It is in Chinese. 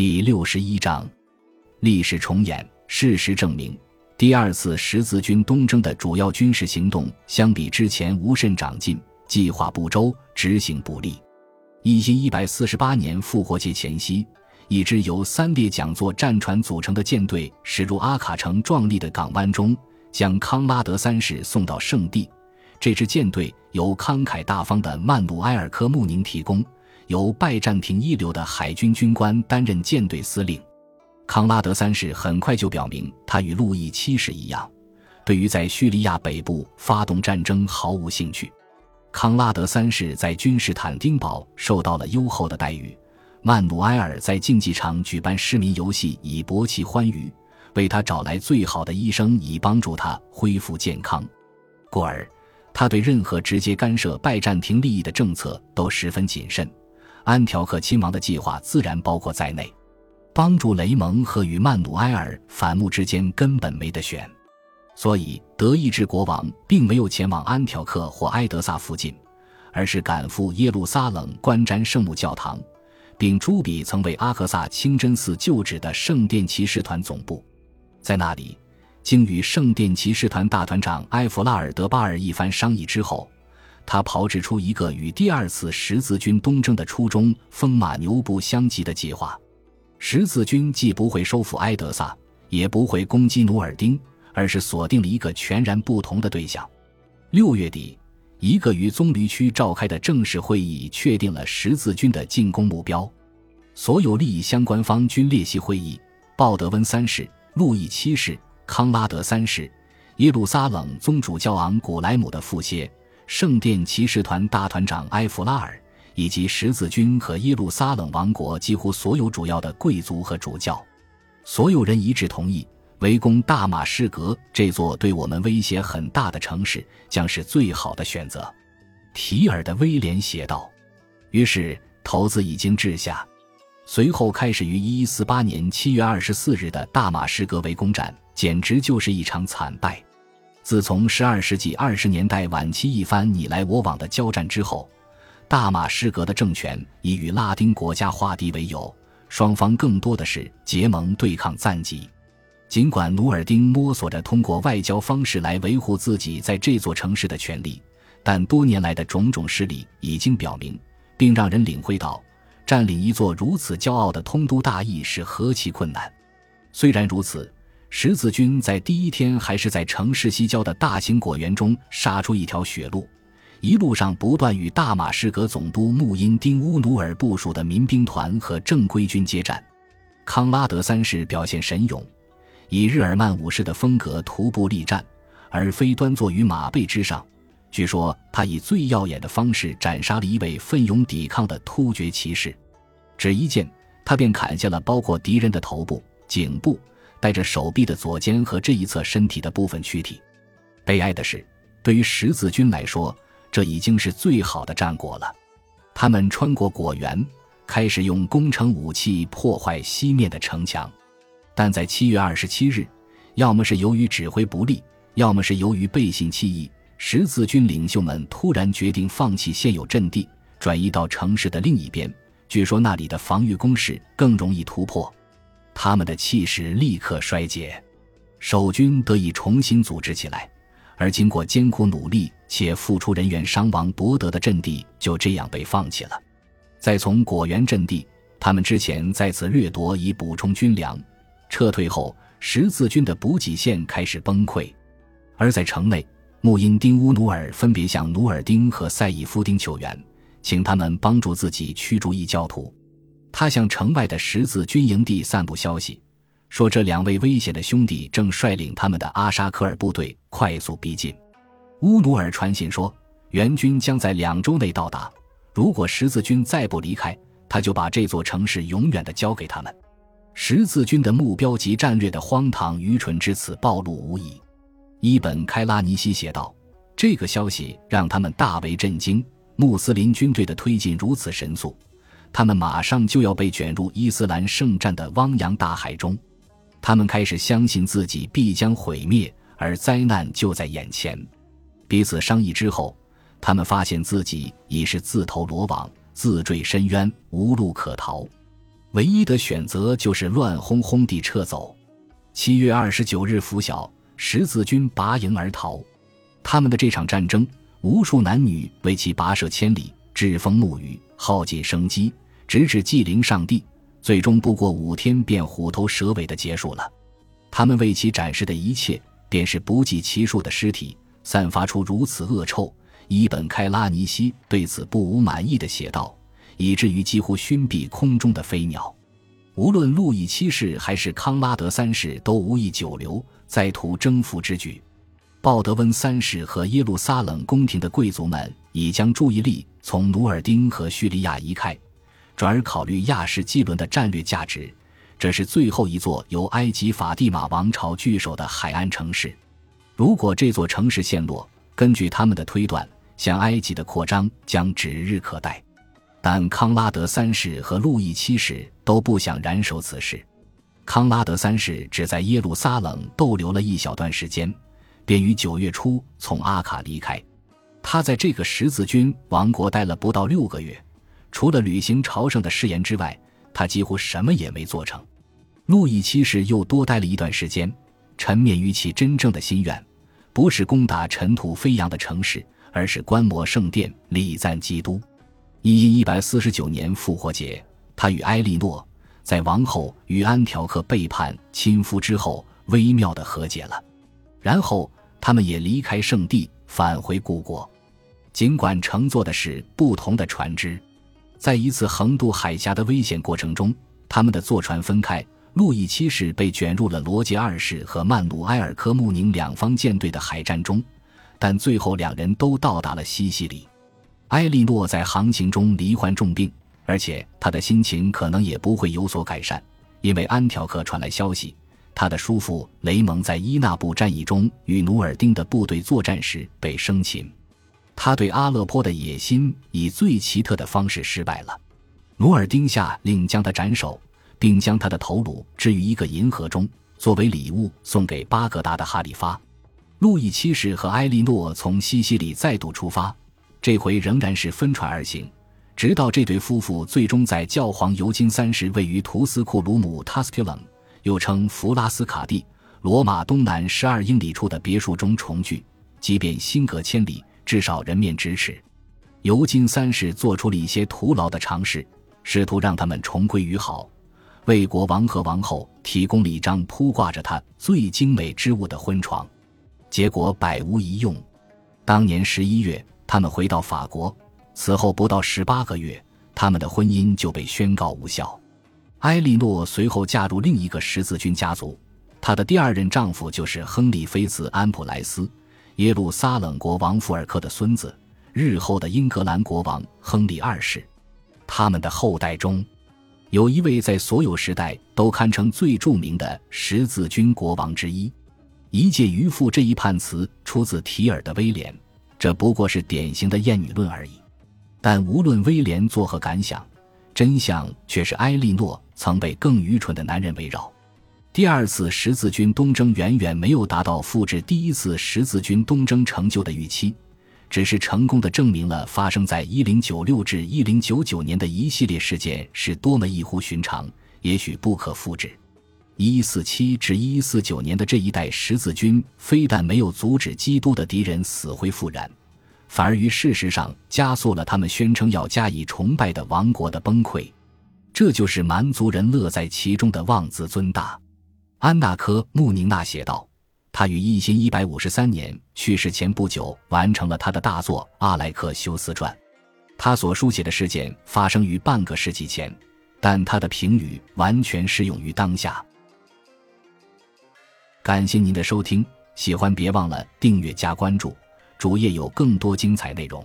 第六十一章，历史重演。事实证明，第二次十字军东征的主要军事行动相比之前无甚长进，计划不周，执行不力。一七一百四十八年复活节前夕，一支由三列讲座战船组成的舰队驶入阿卡城壮丽的港湾中，将康拉德三世送到圣地。这支舰队由慷慨大方的曼努埃尔科穆宁提供。由拜占庭一流的海军军官担任舰队司令，康拉德三世很快就表明，他与路易七世一样，对于在叙利亚北部发动战争毫无兴趣。康拉德三世在君士坦丁堡受到了优厚的待遇，曼努埃尔在竞技场举办市民游戏以博其欢愉，为他找来最好的医生以帮助他恢复健康。故而，他对任何直接干涉拜占庭利益的政策都十分谨慎。安条克亲王的计划自然包括在内，帮助雷蒙和与曼努埃尔反目之间根本没得选，所以德意志国王并没有前往安条克或埃德萨附近，而是赶赴耶路撒冷观瞻圣母教堂，并朱比曾为阿克萨清真寺旧址的圣殿骑士团总部，在那里，经与圣殿骑士团大团长埃弗拉尔德巴尔一番商议之后。他炮制出一个与第二次十字军东征的初衷风马牛不相及的计划。十字军既不会收复埃德萨，也不会攻击努尔丁，而是锁定了一个全然不同的对象。六月底，一个于棕榈区召开的正式会议确定了十字军的进攻目标。所有利益相关方均列席会议。鲍德温三世、路易七世、康拉德三世、耶路撒冷宗主教昂古莱姆的副歇。圣殿骑士团大团长埃弗拉尔，以及十字军和耶路撒冷王国几乎所有主要的贵族和主教，所有人一致同意，围攻大马士革这座对我们威胁很大的城市将是最好的选择。提尔的威廉写道。于是头子已经掷下，随后开始于一一四八年七月二十四日的大马士革围攻战，简直就是一场惨败。自从十二世纪二十年代晚期一番你来我往的交战之后，大马士革的政权以与拉丁国家化敌为由，双方更多的是结盟对抗赞吉。尽管努尔丁摸索着通过外交方式来维护自己在这座城市的权利，但多年来的种种失利已经表明，并让人领会到，占领一座如此骄傲的通都大邑是何其困难。虽然如此。十字军在第一天还是在城市西郊的大型果园中杀出一条血路，一路上不断与大马士革总督穆因丁乌努尔部署的民兵团和正规军接战。康拉德三世表现神勇，以日耳曼武士的风格徒步力战，而非端坐于马背之上。据说他以最耀眼的方式斩杀了一位奋勇抵抗的突厥骑士，只一剑，他便砍下了包括敌人的头部、颈部。带着手臂的左肩和这一侧身体的部分躯体。悲哀的是，对于十字军来说，这已经是最好的战果了。他们穿过果园，开始用攻城武器破坏西面的城墙。但在七月二十七日，要么是由于指挥不力，要么是由于背信弃义，十字军领袖们突然决定放弃现有阵地，转移到城市的另一边。据说那里的防御工事更容易突破。他们的气势立刻衰竭，守军得以重新组织起来，而经过艰苦努力且付出人员伤亡夺得的阵地就这样被放弃了。再从果园阵地，他们之前在此掠夺以补充军粮，撤退后，十字军的补给线开始崩溃。而在城内，穆因丁乌努尔分别向努尔丁和赛义夫丁求援，请他们帮助自己驱逐异教徒。他向城外的十字军营地散布消息，说这两位危险的兄弟正率领他们的阿沙科尔部队快速逼近。乌努尔传信说，援军将在两周内到达。如果十字军再不离开，他就把这座城市永远的交给他们。十字军的目标及战略的荒唐愚蠢之此暴露无遗。伊本开拉尼西写道：“这个消息让他们大为震惊。穆斯林军队的推进如此神速。”他们马上就要被卷入伊斯兰圣战的汪洋大海中，他们开始相信自己必将毁灭，而灾难就在眼前。彼此商议之后，他们发现自己已是自投罗网、自坠深渊，无路可逃。唯一的选择就是乱哄哄地撤走。七月二十九日拂晓，十字军拔营而逃。他们的这场战争，无数男女为其跋涉千里，栉风沐雨，耗尽生机，直至祭灵上帝，最终不过五天便虎头蛇尾的结束了。他们为其展示的一切，便是不计其数的尸体，散发出如此恶臭。伊本·开拉尼西对此不无满意的写道，以至于几乎熏蔽空中的飞鸟。无论路易七世还是康拉德三世，都无意久留，在图征服之举。鲍德温三世和耶路撒冷宫廷的贵族们已将注意力从努尔丁和叙利亚移开，转而考虑亚什基伦的战略价值。这是最后一座由埃及法蒂玛王朝据守的海岸城市。如果这座城市陷落，根据他们的推断，向埃及的扩张将指日可待。但康拉德三世和路易七世都不想燃手此事。康拉德三世只在耶路撒冷逗留了一小段时间，便于九月初从阿卡离开。他在这个十字军王国待了不到六个月，除了履行朝圣的誓言之外，他几乎什么也没做成。路易七世又多待了一段时间，沉湎于其真正的心愿，不是攻打尘土飞扬的城市，而是观摩圣殿，礼赞基督。一一一百四十九年复活节，他与埃莉诺在王后与安条克背叛亲夫之后微妙的和解了，然后他们也离开圣地，返回故国。尽管乘坐的是不同的船只，在一次横渡海峡的危险过程中，他们的坐船分开。路易七世被卷入了罗杰二世和曼努埃尔科穆宁两方舰队的海战中，但最后两人都到达了西西里。埃莉诺在航行中罹患重病，而且他的心情可能也不会有所改善，因为安条克传来消息，他的叔父雷蒙在伊纳布战役中与努尔丁的部队作战时被生擒。他对阿勒颇的野心以最奇特的方式失败了。努尔丁下令将他斩首。并将他的头颅置于一个银盒中，作为礼物送给巴格达的哈里发。路易七世和埃莉诺从西西里再度出发，这回仍然是分船而行，直到这对夫妇最终在教皇尤金三世位于图斯库鲁姆 （Tusculum） 又称弗拉斯卡蒂罗马东南十二英里处的别墅中重聚。即便心隔千里，至少人面咫尺。尤金三世做出了一些徒劳的尝试，试图让他们重归于好。为国王和王后提供了一张铺挂着他最精美之物的婚床，结果百无一用。当年十一月，他们回到法国，此后不到十八个月，他们的婚姻就被宣告无效。埃莉诺随后嫁入另一个十字军家族，她的第二任丈夫就是亨利妃子安普莱斯，耶路撒冷国王福尔克的孙子，日后的英格兰国王亨利二世。他们的后代中。有一位在所有时代都堪称最著名的十字军国王之一，一介渔夫这一判词出自提尔的威廉，这不过是典型的厌女论而已。但无论威廉作何感想，真相却是埃莉诺曾被更愚蠢的男人围绕。第二次十字军东征远远没有达到复制第一次十字军东征成就的预期。只是成功的证明了发生在一零九六至一零九九年的一系列事件是多么异乎寻常，也许不可复制。一四七至一四九年的这一代十字军非但没有阻止基督的敌人死灰复燃，反而于事实上加速了他们宣称要加以崇拜的王国的崩溃。这就是蛮族人乐在其中的妄自尊大。安纳科·穆宁娜写道。他于一千一百五十三年去世前不久完成了他的大作《阿莱克修斯传》。他所书写的事件发生于半个世纪前，但他的评语完全适用于当下。感谢您的收听，喜欢别忘了订阅加关注，主页有更多精彩内容。